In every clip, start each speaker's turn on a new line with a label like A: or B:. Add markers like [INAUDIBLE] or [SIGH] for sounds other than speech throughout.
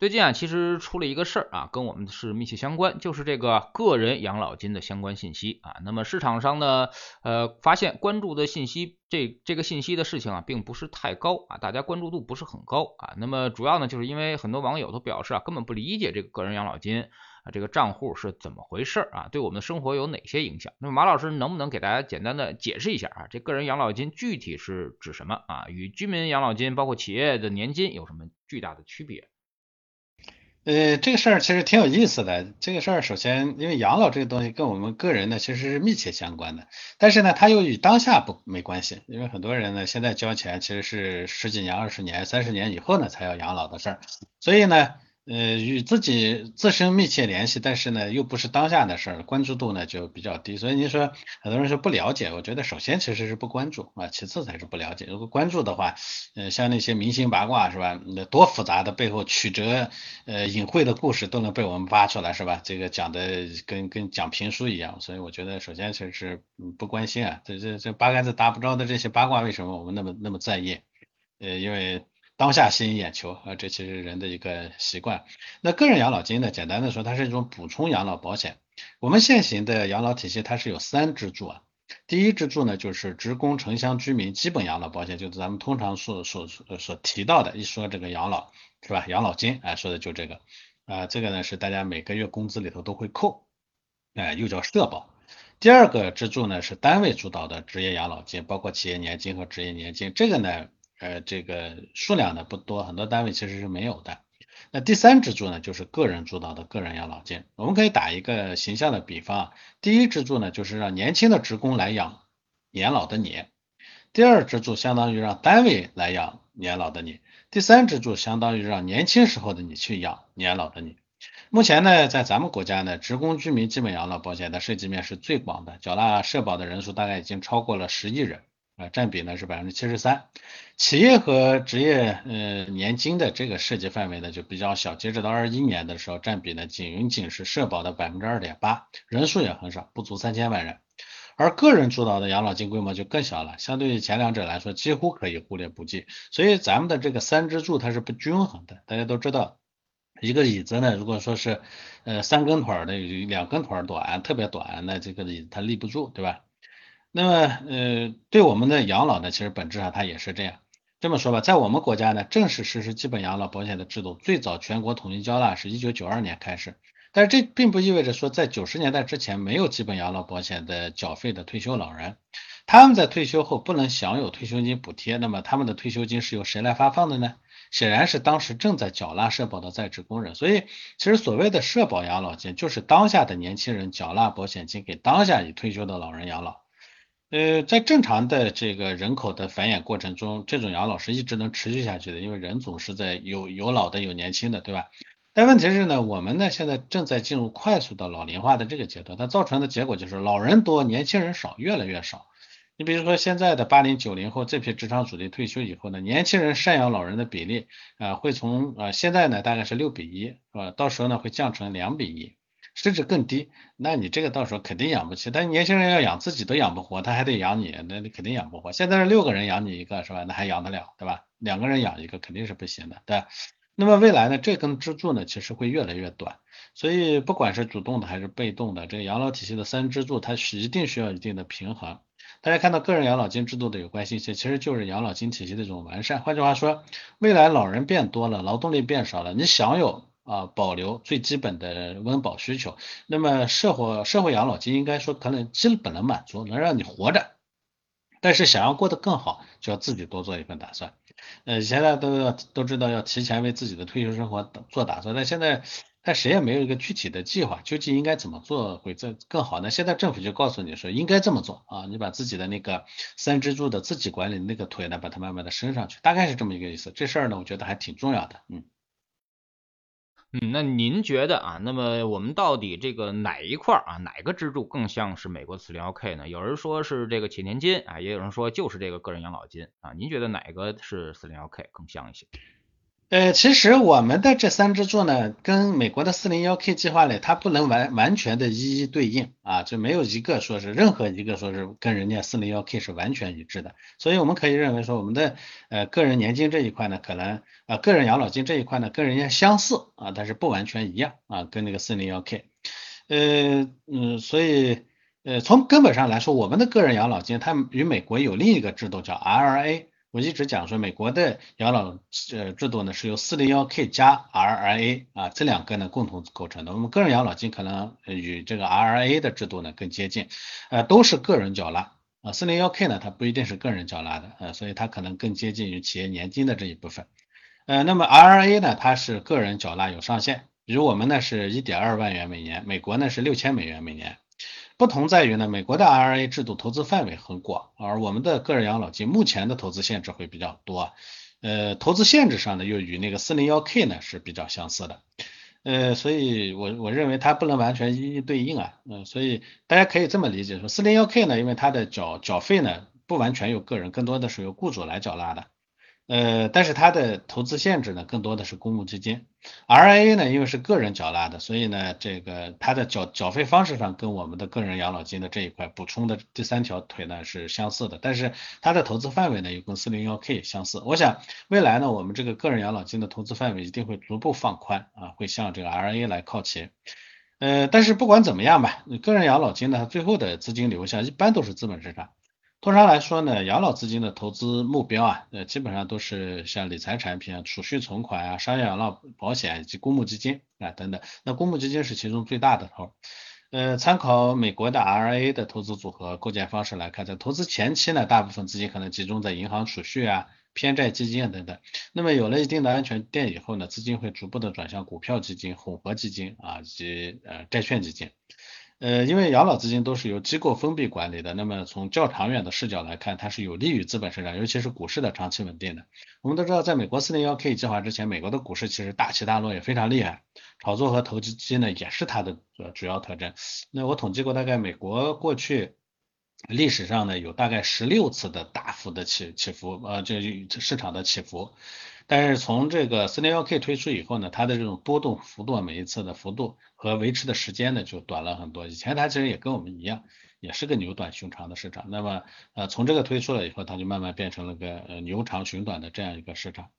A: 最近啊，其实出了一个事儿啊，跟我们是密切相关，就是这个个人养老金的相关信息啊。那么市场上呢，呃，发现关注的信息，这这个信息的事情啊，并不是太高啊，大家关注度不是很高啊。那么主要呢，就是因为很多网友都表示啊，根本不理解这个个人养老金啊这个账户是怎么回事啊，对我们的生活有哪些影响？那么马老师能不能给大家简单的解释一下啊，这个人养老金具体是指什么啊？与居民养老金包括企业的年金有什么巨大的区别？
B: 呃，这个事儿其实挺有意思的。这个事儿首先，因为养老这个东西跟我们个人呢其实是密切相关的，但是呢，它又与当下不没关系。因为很多人呢现在交钱其实是十几年、二十年、三十年以后呢才要养老的事儿，所以呢。呃，与自己自身密切联系，但是呢，又不是当下的事儿，关注度呢就比较低。所以您说很多人说不了解，我觉得首先其实是不关注啊，其次才是不了解。如果关注的话，呃，像那些明星八卦是吧？那多复杂的背后曲折呃隐晦的故事都能被我们扒出来是吧？这个讲的跟跟讲评书一样。所以我觉得首先其实是不关心啊，这这这八竿子打不着的这些八卦，为什么我们那么那么在意？呃，因为。当下吸引眼球啊，这其实人的一个习惯。那个人养老金呢，简单的说，它是一种补充养老保险。我们现行的养老体系它是有三支柱啊。第一支柱呢，就是职工城乡居民基本养老保险，就是咱们通常所所所提到的，一说这个养老是吧？养老金啊，说的就这个啊，这个呢是大家每个月工资里头都会扣，哎，又叫社保。第二个支柱呢是单位主导的职业养老金，包括企业年金和职业年金，这个呢。呃，这个数量呢不多，很多单位其实是没有的。那第三支柱呢，就是个人主导的个人养老金。我们可以打一个形象的比方啊，第一支柱呢，就是让年轻的职工来养年老的你；第二支柱相当于让单位来养年老的你；第三支柱相当于让年轻时候的你去养年老的你。目前呢，在咱们国家呢，职工居民基本养老保险的涉及面是最广的，缴纳社保的人数大概已经超过了十亿人。啊，占比呢是百分之七十三，企业和职业呃年金的这个涉及范围呢就比较小，截止到二一年的时候，占比呢仅仅是社保的百分之二点八，人数也很少，不足三千万人，而个人主导的养老金规模就更小了，相对于前两者来说，几乎可以忽略不计，所以咱们的这个三支柱它是不均衡的，大家都知道，一个椅子呢，如果说是呃三根腿的，两根腿短，特别短，那这个椅子它立不住，对吧？那么，呃，对我们的养老呢，其实本质上它也是这样。这么说吧，在我们国家呢，正式实施基本养老保险的制度，最早全国统一交纳是一九九二年开始。但是这并不意味着说，在九十年代之前没有基本养老保险的缴费的退休老人，他们在退休后不能享有退休金补贴，那么他们的退休金是由谁来发放的呢？显然是当时正在缴纳社保的在职工人。所以，其实所谓的社保养老金，就是当下的年轻人缴纳保险金给当下已退休的老人养老。呃，在正常的这个人口的繁衍过程中，这种养老是一直能持续下去的，因为人总是在有有老的有年轻的，对吧？但问题是呢，我们呢现在正在进入快速的老龄化的这个阶段，它造成的结果就是老人多，年轻人少，越来越少。你比如说现在的八零九零后这批职场主力退休以后呢，年轻人赡养老人的比例啊，会从啊现在呢大概是六比一，是吧？到时候呢会降成两比一。甚至更低，那你这个到时候肯定养不起。但年轻人要养自己都养不活，他还得养你，那你肯定养不活。现在是六个人养你一个，是吧？那还养得了，对吧？两个人养一个肯定是不行的，对。那么未来呢，这根支柱呢，其实会越来越短。所以不管是主动的还是被动的，这个养老体系的三支柱，它是一定需要一定的平衡。大家看到个人养老金制度的有关信息，其实就是养老金体系的一种完善。换句话说，未来老人变多了，劳动力变少了，你享有。啊，保留最基本的温饱需求。那么社会社会养老金应该说可能基本能满足，能让你活着。但是想要过得更好，就要自己多做一份打算。呃，现在都要都知道要提前为自己的退休生活做打算，但现在但谁也没有一个具体的计划，究竟应该怎么做会这更好呢？现在政府就告诉你说应该这么做啊，你把自己的那个三支柱的自己管理那个腿呢，把它慢慢的升上去，大概是这么一个意思。这事儿呢，我觉得还挺重要的，嗯。
A: 嗯，那您觉得啊，那么我们到底这个哪一块啊，哪个支柱更像是美国四零幺 K 呢？有人说是这个企业年金啊，也有人说就是这个个人养老金啊，您觉得哪个是四零幺 K 更像一些？
B: 呃，其实我们的这三支柱呢，跟美国的四零幺 K 计划呢，它不能完完全的一一对应啊，就没有一个说是任何一个说是跟人家四零幺 K 是完全一致的，所以我们可以认为说，我们的呃个人年金这一块呢，可能啊个人养老金这一块呢，跟人家相似啊，但是不完全一样啊，跟那个四零幺 K，呃嗯，所以呃从根本上来说，我们的个人养老金它与美国有另一个制度叫 RRA。我一直讲说，美国的养老呃制度呢是由 401k 加 RRA 啊这两个呢共同构成的。我们个人养老金可能与这个 RRA 的制度呢更接近，呃都是个人缴纳啊 401k 呢它不一定是个人缴纳的，呃所以它可能更接近于企业年金的这一部分。呃那么 RRA 呢它是个人缴纳有上限，比如我们呢是一点二万元每年，美国呢是六千美元每年。不同在于呢，美国的 IRA 制度投资范围很广，而我们的个人养老金目前的投资限制会比较多，呃，投资限制上呢又与那个 401k 呢是比较相似的，呃，所以我我认为它不能完全一一对应啊，嗯，所以大家可以这么理解说，401k 呢，因为它的缴缴费呢不完全由个人，更多的是由雇主来缴纳的。呃，但是它的投资限制呢，更多的是公募基金 R A 呢，因为是个人缴纳的，所以呢，这个它的缴缴费方式上跟我们的个人养老金的这一块补充的第三条腿呢是相似的，但是它的投资范围呢又跟 401k 相似。我想未来呢，我们这个个人养老金的投资范围一定会逐步放宽啊，会向这个 R A 来靠齐。呃，但是不管怎么样吧，个人养老金呢，最后的资金流向一般都是资本市场。通常来说呢，养老资金的投资目标啊，呃，基本上都是像理财产品啊、储蓄存款啊、商业养老保险以及公募基金啊等等。那公募基金是其中最大的头。呃，参考美国的 RA 的投资组合构建方式来看，在投资前期呢，大部分资金可能集中在银行储蓄啊、偏债基金啊等等。那么有了一定的安全垫以后呢，资金会逐步的转向股票基金、混合基金啊以及呃债券基金。呃，因为养老资金都是由机构封闭管理的，那么从较长远的视角来看，它是有利于资本市场，尤其是股市的长期稳定的。我们都知道，在美国 401k 计划之前，美国的股市其实大起大落也非常厉害，炒作和投机机呢也是它的主要特征。那我统计过，大概美国过去历史上呢有大概十六次的大幅的起起伏，呃，这市场的起伏。但是从这个 401k 推出以后呢，它的这种波动幅度，每一次的幅度和维持的时间呢就短了很多。以前它其实也跟我们一样，也是个牛短熊长的市场。那么呃从这个推出了以后，它就慢慢变成了个呃牛长熊短的这样一个市场。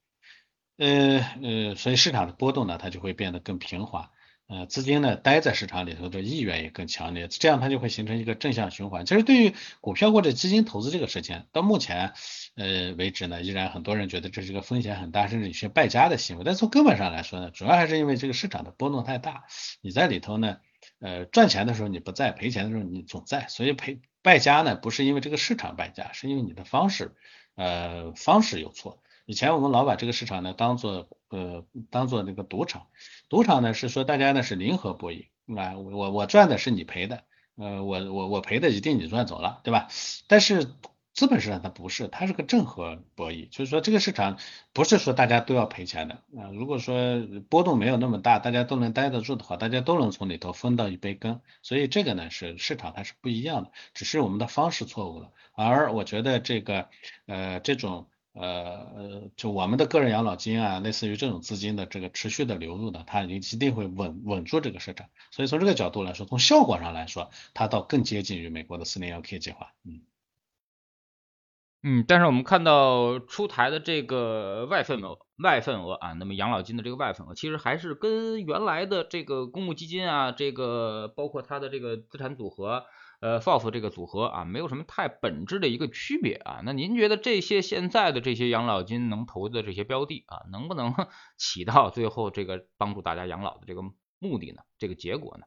B: 呃呃，所以市场的波动呢，它就会变得更平滑。呃，资金呢待在市场里头的意愿也更强烈，这样它就会形成一个正向循环。其实对于股票或者基金投资这个事情，到目前呃为止呢，依然很多人觉得这是一个风险很大，甚至有些败家的行为。但从根本上来说呢，主要还是因为这个市场的波动太大，你在里头呢，呃赚钱的时候你不在，赔钱的时候你总在，所以赔败家呢不是因为这个市场败家，是因为你的方式呃方式有错。以前我们老把这个市场呢当做呃当做那个赌场。赌场呢是说大家呢是零和博弈啊，我我赚的是你赔的，呃我我我赔的一定你赚走了，对吧？但是资本市场它不是，它是个正和博弈，就是说这个市场不是说大家都要赔钱的啊。如果说波动没有那么大，大家都能待得住的话，大家都能从里头分到一杯羹。所以这个呢是市场它是不一样的，只是我们的方式错误了。而我觉得这个呃这种。呃呃，就我们的个人养老金啊，类似于这种资金的这个持续的流入呢，它一定会稳稳住这个市场。所以从这个角度来说，从效果上来说，它倒更接近于美国的四零幺 K 计划。嗯
A: 嗯，但是我们看到出台的这个外份额外份额啊，那么养老金的这个外份额，其实还是跟原来的这个公募基金啊，这个包括它的这个资产组合。呃，FOF 这个组合啊，没有什么太本质的一个区别啊。那您觉得这些现在的这些养老金能投的这些标的啊，能不能 [LAUGHS] 起到最后这个帮助大家养老的这个目的呢？这个结果呢？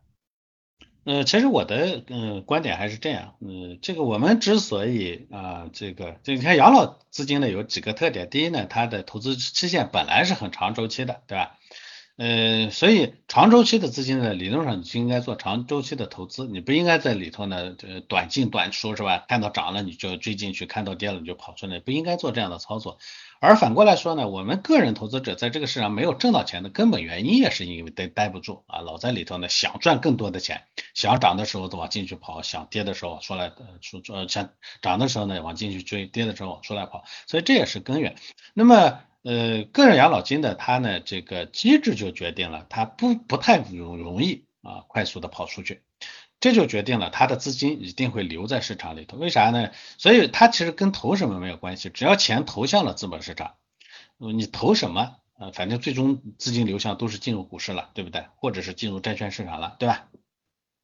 B: 呃，其实我的嗯观点还是这样，嗯，这个我们之所以啊，这个就你看养老资金呢有几个特点，第一呢，它的投资期限本来是很长周期的，对吧？呃，所以长周期的资金呢，理论上你就应该做长周期的投资，你不应该在里头呢，呃，短进短出是吧？看到涨了你就追进去，看到跌了你就跑出来，不应该做这样的操作。而反过来说呢，我们个人投资者在这个市场没有挣到钱的根本原因，也是因为待待不住啊，老在里头呢，想赚更多的钱，想涨的时候往进去跑，想跌的时候出来出呃想涨的时候呢往进去追，跌的时候往出来跑，所以这也是根源。那么。呃，个人养老金的它呢，这个机制就决定了它不不太容容易啊快速的跑出去，这就决定了它的资金一定会留在市场里头。为啥呢？所以它其实跟投什么没有关系，只要钱投向了资本市场，你投什么，呃，反正最终资金流向都是进入股市了，对不对？或者是进入债券市场了，对吧？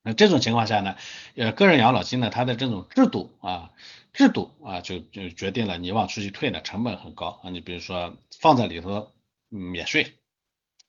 B: 那这种情况下呢，呃，个人养老金呢，它的这种制度啊，制度啊，就就决定了你往出去退呢，成本很高啊。你比如说放在里头免税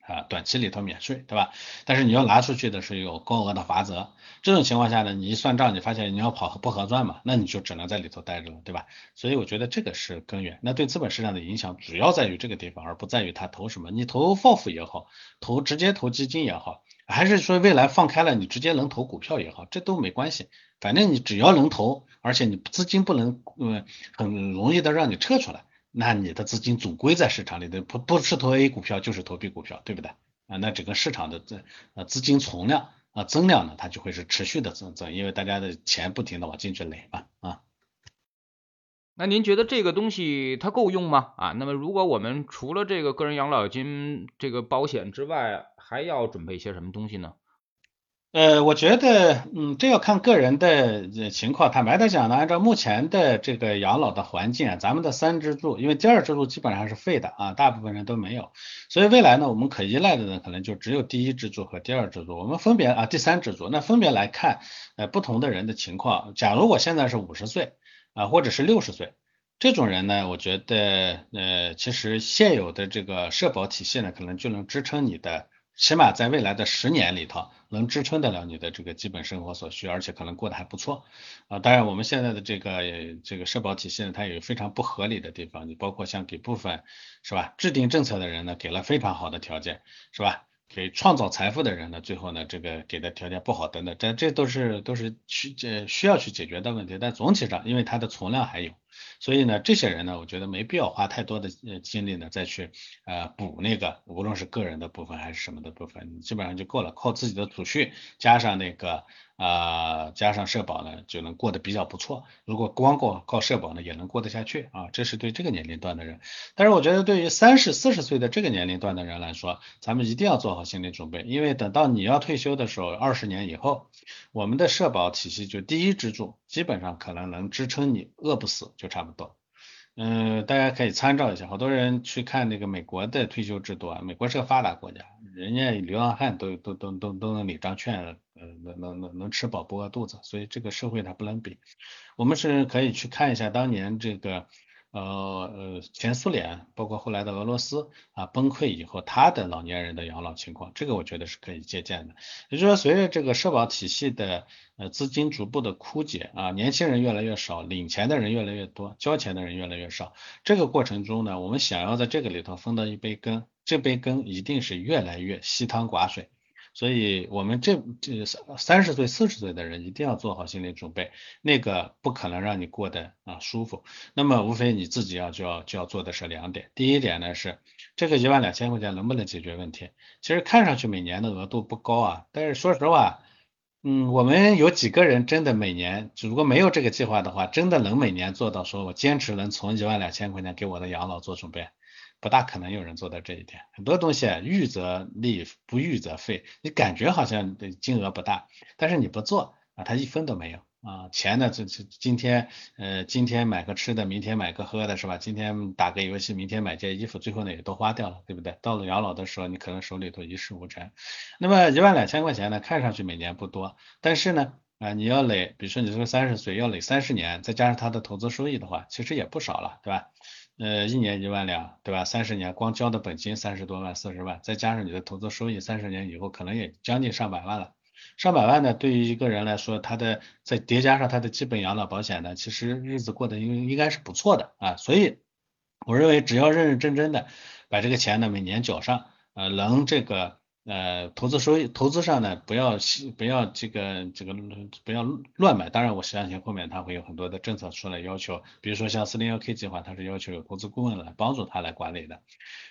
B: 啊，短期里头免税，对吧？但是你要拿出去的是有高额的罚则。这种情况下呢，你一算账，你发现你要跑不合算嘛，那你就只能在里头待着了，对吧？所以我觉得这个是根源。那对资本市场的影响主要在于这个地方，而不在于他投什么。你投 FOF 也好，投直接投基金也好。还是说未来放开了，你直接能投股票也好，这都没关系。反正你只要能投，而且你资金不能嗯很容易的让你撤出来，那你的资金总归在市场里的，不不是投 A 股票就是投 B 股票，对不对？啊，那整个市场的这呃资金存量啊增量呢，它就会是持续的增增，因为大家的钱不停的往进去垒嘛啊。
A: 那您觉得这个东西它够用吗？啊，那么如果我们除了这个个人养老金这个保险之外，还要准备一些什么东西呢？
B: 呃，我觉得，嗯，这要看个人的情况。坦白的讲呢，按照目前的这个养老的环境啊，咱们的三支柱，因为第二支柱基本上是废的啊，大部分人都没有，所以未来呢，我们可依赖的呢，可能就只有第一支柱和第二支柱。我们分别啊，第三支柱，那分别来看，呃，不同的人的情况。假如我现在是五十岁。啊，或者是六十岁这种人呢，我觉得呃，其实现有的这个社保体系呢，可能就能支撑你的，起码在未来的十年里头，能支撑得了你的这个基本生活所需，而且可能过得还不错啊。当然，我们现在的这个这个社保体系呢，它有非常不合理的地方，你包括像给部分是吧，制定政策的人呢，给了非常好的条件，是吧？给创造财富的人呢，最后呢，这个给的条件不好等等，这这都是都是需这需要去解决的问题。但总体上，因为它的存量还有，所以呢，这些人呢，我觉得没必要花太多的精力呢，再去呃补那个，无论是个人的部分还是什么的部分，基本上就够了，靠自己的储蓄加上那个。啊，加上社保呢，就能过得比较不错。如果光靠靠社保呢，也能过得下去啊。这是对这个年龄段的人。但是我觉得对于三十四十岁的这个年龄段的人来说，咱们一定要做好心理准备，因为等到你要退休的时候，二十年以后，我们的社保体系就第一支柱，基本上可能能支撑你饿不死就差不多。嗯，大家可以参照一下，好多人去看那个美国的退休制度啊，美国是个发达国家，人家流浪汉都都都都都能领张券。呃，能能能能吃饱不饿肚子，所以这个社会它不能比。我们是可以去看一下当年这个呃呃前苏联，包括后来的俄罗斯啊崩溃以后，他的老年人的养老情况，这个我觉得是可以借鉴的。也就是说，随着这个社保体系的呃资金逐步的枯竭啊，年轻人越来越少，领钱的人越来越多，交钱的人越来越少，这个过程中呢，我们想要在这个里头分到一杯羹，这杯羹一定是越来越稀汤寡水。所以，我们这这三三十岁、四十岁的人一定要做好心理准备，那个不可能让你过得啊舒服。那么，无非你自己要就要就要做的是两点。第一点呢是，这个一万两千块钱能不能解决问题？其实看上去每年的额度不高啊，但是说实话，嗯，我们有几个人真的每年，如果没有这个计划的话，真的能每年做到说我坚持能从一万两千块钱给我的养老做准备？不大可能有人做到这一点，很多东西预则立，不预则废。你感觉好像金额不大，但是你不做啊，他一分都没有啊。钱呢，这这今天呃今天买个吃的，明天买个喝的，是吧？今天打个游戏，明天买件衣服，最后呢也都花掉了，对不对？到了养老的时候，你可能手里头一事无成。那么一万两千块钱呢，看上去每年不多，但是呢啊你要累，比如说你这个三十岁要累三十年，再加上他的投资收益的话，其实也不少了，对吧？呃，一年一万两，对吧？三十年光交的本金三十多万、四十万，再加上你的投资收益，三十年以后可能也将近上百万了。上百万呢，对于一个人来说，他的再叠加上他的基本养老保险呢，其实日子过得应应该是不错的啊。所以我认为，只要认认真真的把这个钱呢每年缴上，呃，能这个。呃，投资收益，投资上呢，不要不要这个这个不要乱买。当然，我相信后面他会有很多的政策出来要求，比如说像四零幺 K 计划，它是要求有投资顾问来帮助他来管理的。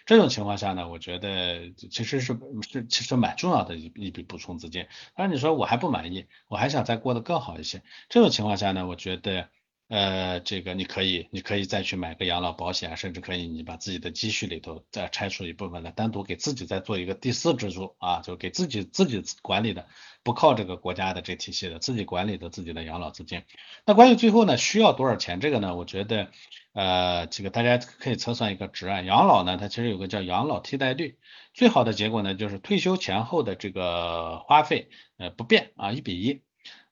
B: 这种情况下呢，我觉得其实是是其实蛮重要的一一笔补充资金。当然你说我还不满意，我还想再过得更好一些。这种情况下呢，我觉得。呃，这个你可以，你可以再去买个养老保险，甚至可以你把自己的积蓄里头再拆出一部分来，单独给自己再做一个第四支柱啊，就给自己自己管理的，不靠这个国家的这体系的，自己管理的自己的养老资金。那关于最后呢，需要多少钱？这个呢，我觉得，呃，这个大家可以测算一个值啊。养老呢，它其实有个叫养老替代率，最好的结果呢，就是退休前后的这个花费，呃，不变啊，一比一。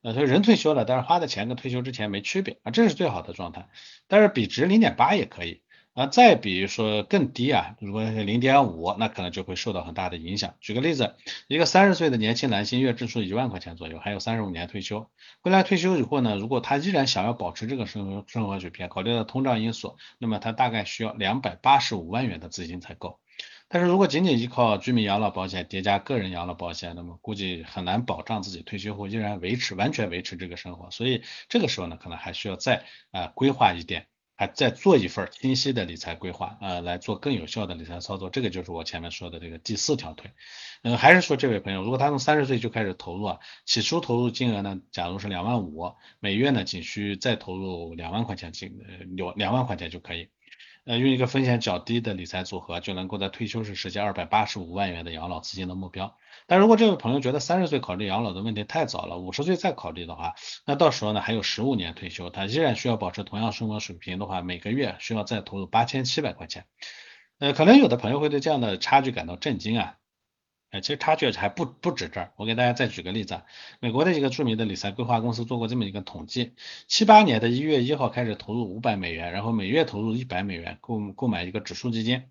B: 呃，所以人退休了，但是花的钱跟退休之前没区别啊，这是最好的状态。但是比值零点八也可以啊，再比如说更低啊，如果是零点五，那可能就会受到很大的影响。举个例子，一个三十岁的年轻男性月支出一万块钱左右，还有三十五年退休，未来退休以后呢，如果他依然想要保持这个生活生活水平，考虑到通胀因素，那么他大概需要两百八十五万元的资金才够。但是如果仅仅依靠居民养老保险叠加个人养老保险，那么估计很难保障自己退休后依然维持完全维持这个生活。所以这个时候呢，可能还需要再啊规划一点，还再做一份清晰的理财规划啊，来做更有效的理财操作。这个就是我前面说的这个第四条腿。嗯，还是说这位朋友，如果他从三十岁就开始投入啊，起初投入金额呢，假如是两万五，每月呢仅需再投入两万块钱金，有两万块钱就可以。呃，用一个风险较低的理财组合，就能够在退休时实现二百八十五万元的养老资金的目标。但如果这位朋友觉得三十岁考虑养老的问题太早了，五十岁再考虑的话，那到时候呢还有十五年退休，他依然需要保持同样生活水平的话，每个月需要再投入八千七百块钱。呃，可能有的朋友会对这样的差距感到震惊啊。哎，其实差距还不不止这儿，我给大家再举个例子啊，美国的一个著名的理财规划公司做过这么一个统计，七八年的一月一号开始投入五百美元，然后每月投入一百美元购购买一个指数基金，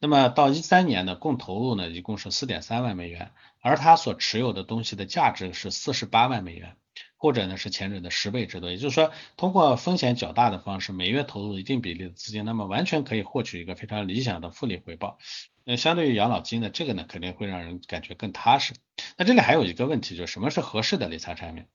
B: 那么到一三年呢，共投入呢一共是四点三万美元，而他所持有的东西的价值是四十八万美元，或者呢是前者的十倍之多，也就是说，通过风险较大的方式，每月投入一定比例的资金，那么完全可以获取一个非常理想的复利回报。那相对于养老金呢，这个呢肯定会让人感觉更踏实。那这里还有一个问题，就是什么是合适的理财产品？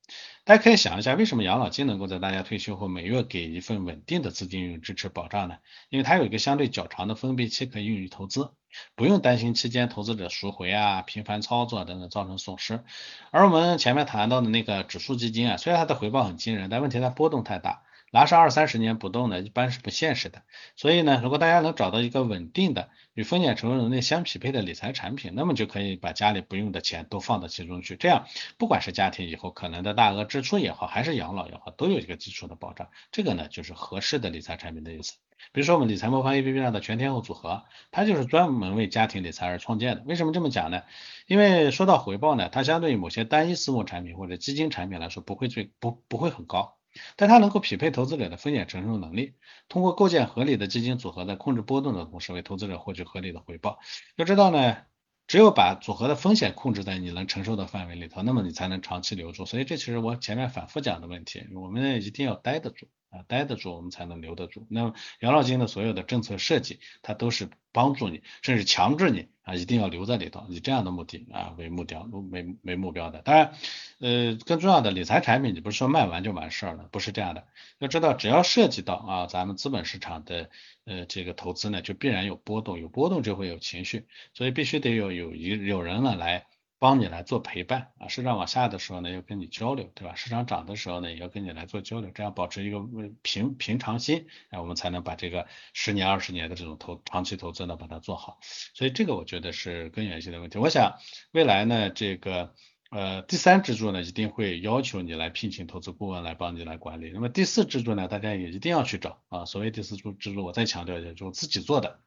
B: 大家可以想一下，为什么养老金能够在大家退休后每月给一份稳定的资金用于支持保障呢？因为它有一个相对较长的封闭期可以用于投资，不用担心期间投资者赎回啊、频繁操作等等造成损失。而我们前面谈到的那个指数基金啊，虽然它的回报很惊人，但问题它波动太大。拿上二三十年不动呢，一般是不现实的。所以呢，如果大家能找到一个稳定的、与风险承受能力相匹配的理财产品，那么就可以把家里不用的钱都放到其中去。这样，不管是家庭以后可能的大额支出也好，还是养老也好，都有一个基础的保障。这个呢，就是合适的理财产品的意思。比如说我们理财魔方 A P P 上的全天候组合，它就是专门为家庭理财而创建的。为什么这么讲呢？因为说到回报呢，它相对于某些单一私募产品或者基金产品来说，不会最不不会很高。但它能够匹配投资者的风险承受能力，通过构建合理的基金组合，在控制波动的同时，为投资者获取合理的回报。要知道呢，只有把组合的风险控制在你能承受的范围里头，那么你才能长期留住。所以这其实我前面反复讲的问题，我们一定要待得住。啊，待得住，我们才能留得住。那么养老金的所有的政策设计，它都是帮助你，甚至强制你啊，一定要留在里头，以这样的目的啊为目标，为为目标的。当然，呃，更重要的理财产品，你不是说卖完就完事儿了，不是这样的。要知道，只要涉及到啊咱们资本市场的呃这个投资呢，就必然有波动，有波动就会有情绪，所以必须得有有一有人呢来。帮你来做陪伴啊，市场往下的时候呢，要跟你交流，对吧？市场涨的时候呢，也要跟你来做交流，这样保持一个平平常心，哎，我们才能把这个十年、二十年的这种投长期投资呢，把它做好。所以这个我觉得是根源性的问题。我想未来呢，这个呃第三支柱呢，一定会要求你来聘请投资顾问来帮你来管理。那么第四支柱呢，大家也一定要去找啊。所谓第四支支柱，我再强调一下，就是自己做的。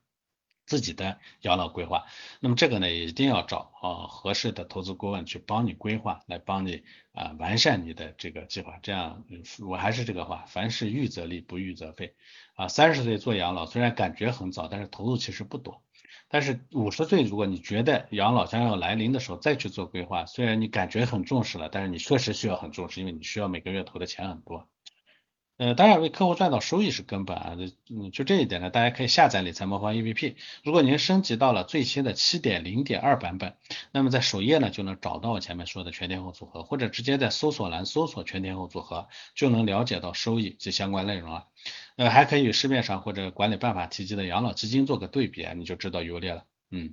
B: 自己的养老规划，那么这个呢，也一定要找啊合适的投资顾问去帮你规划，来帮你啊完善你的这个计划。这样，我还是这个话，凡事预则立，不预则废。啊，三十岁做养老虽然感觉很早，但是投入其实不多。但是五十岁，如果你觉得养老将要来临的时候再去做规划，虽然你感觉很重视了，但是你确实需要很重视，因为你需要每个月投的钱很多。呃，当然为客户赚到收益是根本啊，嗯，就这一点呢，大家可以下载理财魔方 APP。如果您升级到了最新的七点零点二版本，那么在首页呢就能找到我前面说的全天候组合，或者直接在搜索栏搜索全天候组合，就能了解到收益及相关内容了。呃，还可以与市面上或者管理办法提及的养老基金做个对比，你就知道优劣了。嗯。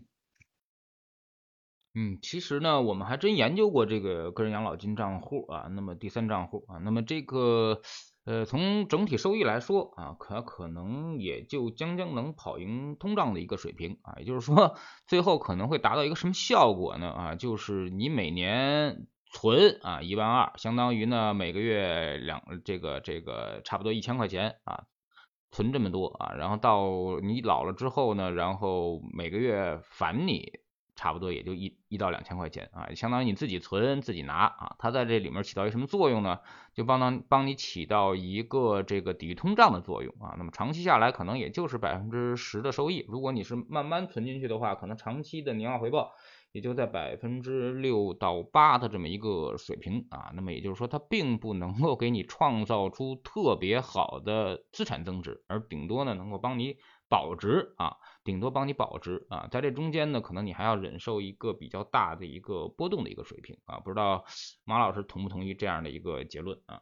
A: 嗯，其实呢，我们还真研究过这个个人养老金账户啊，那么第三账户啊，那么这个。呃，从整体收益来说啊，可可能也就将将能跑赢通胀的一个水平啊，也就是说，最后可能会达到一个什么效果呢？啊，就是你每年存啊一万二，相当于呢每个月两这个这个差不多一千块钱啊，存这么多啊，然后到你老了之后呢，然后每个月返你。差不多也就一一到两千块钱啊，相当于你自己存自己拿啊，它在这里面起到一个什么作用呢？就帮当帮你起到一个这个抵御通胀的作用啊。那么长期下来可能也就是百分之十的收益，如果你是慢慢存进去的话，可能长期的年化回报也就在百分之六到八的这么一个水平啊。那么也就是说，它并不能够给你创造出特别好的资产增值，而顶多呢能够帮你保值啊。顶多帮你保值啊，在这中间呢，可能你还要忍受一个比较大的一个波动的一个水平啊，不知道马老师同不同意这样的一个结论啊？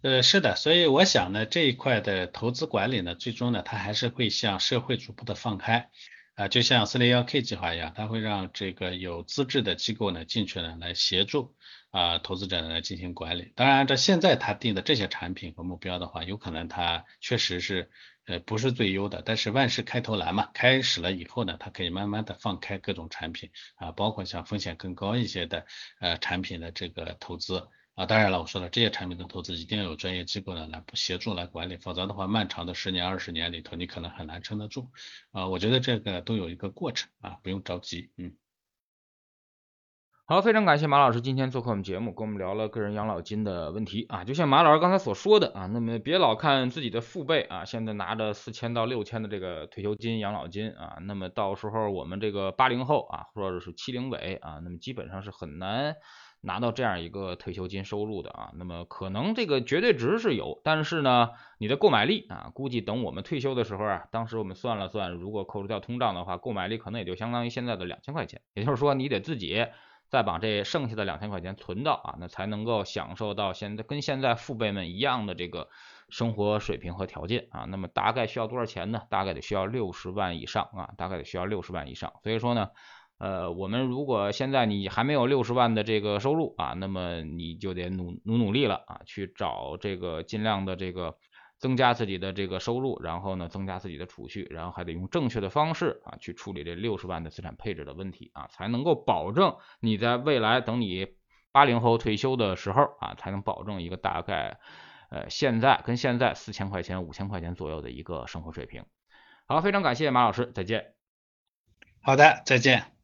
B: 呃，是的，所以我想呢，这一块的投资管理呢，最终呢，它还是会向社会逐步的放开啊，就像四零幺 K 计划一样，它会让这个有资质的机构呢进去呢来协助啊投资者呢来进行管理。当然，这现在他定的这些产品和目标的话，有可能它确实是。呃，不是最优的，但是万事开头难嘛，开始了以后呢，它可以慢慢的放开各种产品啊，包括像风险更高一些的呃产品的这个投资啊，当然了，我说了，这些产品的投资一定要有专业机构呢来协助来管理，否则的话，漫长的十年二十年里头，你可能很难撑得住啊，我觉得这个都有一个过程啊，不用着急，嗯。
A: 好，非常感谢马老师今天做客我们节目，跟我们聊了个人养老金的问题啊。就像马老师刚才所说的啊，那么别老看自己的父辈啊，现在拿着四千到六千的这个退休金、养老金啊，那么到时候我们这个八零后啊，或者是七零尾啊，那么基本上是很难拿到这样一个退休金收入的啊。那么可能这个绝对值是有，但是呢，你的购买力啊，估计等我们退休的时候啊，当时我们算了算，如果扣除掉通胀的话，购买力可能也就相当于现在的两千块钱。也就是说，你得自己。再把这剩下的两千块钱存到啊，那才能够享受到现在跟现在父辈们一样的这个生活水平和条件啊。那么大概需要多少钱呢？大概得需要六十万以上啊，大概得需要六十万以上。所以说呢，呃，我们如果现在你还没有六十万的这个收入啊，那么你就得努努努力了啊，去找这个尽量的这个。增加自己的这个收入，然后呢，增加自己的储蓄，然后还得用正确的方式啊去处理这六十万的资产配置的问题啊，才能够保证你在未来等你八零后退休的时候啊，才能保证一个大概呃现在跟现在四千块钱五千块钱左右的一个生活水平。好，非常感谢马老师，再见。
B: 好的，再见。